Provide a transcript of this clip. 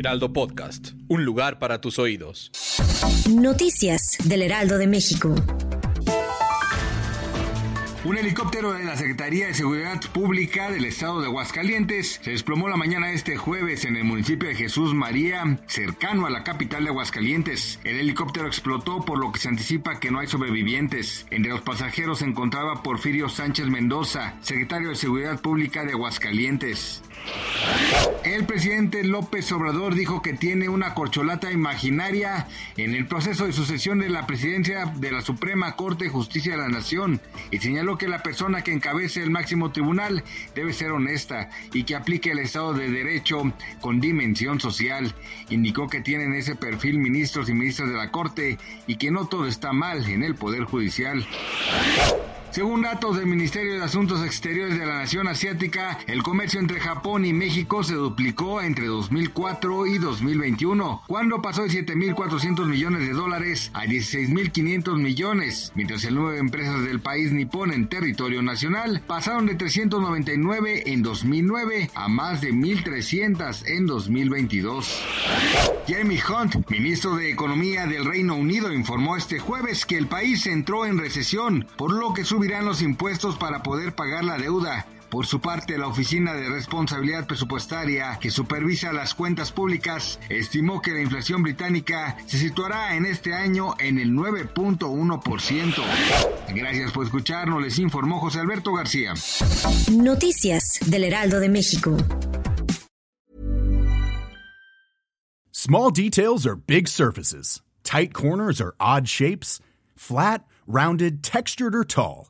Heraldo Podcast. Un lugar para tus oídos. Noticias del Heraldo de México. Un helicóptero de la Secretaría de Seguridad Pública del Estado de Aguascalientes se desplomó la mañana este jueves en el municipio de Jesús María, cercano a la capital de Aguascalientes. El helicóptero explotó por lo que se anticipa que no hay sobrevivientes. Entre los pasajeros se encontraba Porfirio Sánchez Mendoza, secretario de Seguridad Pública de Aguascalientes. El presidente López Obrador dijo que tiene una corcholata imaginaria en el proceso de sucesión de la presidencia de la Suprema Corte de Justicia de la Nación y señaló que la persona que encabece el máximo tribunal debe ser honesta y que aplique el Estado de Derecho con dimensión social. Indicó que tienen ese perfil ministros y ministras de la Corte y que no todo está mal en el Poder Judicial. Según datos del Ministerio de Asuntos Exteriores de la Nación Asiática, el comercio entre Japón y México se duplicó entre 2004 y 2021, cuando pasó de 7.400 millones de dólares a 16.500 millones, mientras el número de empresas del país nipón en territorio nacional pasaron de 399 en 2009 a más de 1.300 en 2022. Jeremy Hunt, ministro de Economía del Reino Unido, informó este jueves que el país entró en recesión, por lo que su subirán los impuestos para poder pagar la deuda. Por su parte, la Oficina de Responsabilidad Presupuestaria, que supervisa las cuentas públicas, estimó que la inflación británica se situará en este año en el 9.1%. Gracias por escucharnos, les informó José Alberto García. Noticias del Heraldo de México. Small details are big surfaces. Tight corners are odd shapes. Flat, rounded, textured, or tall.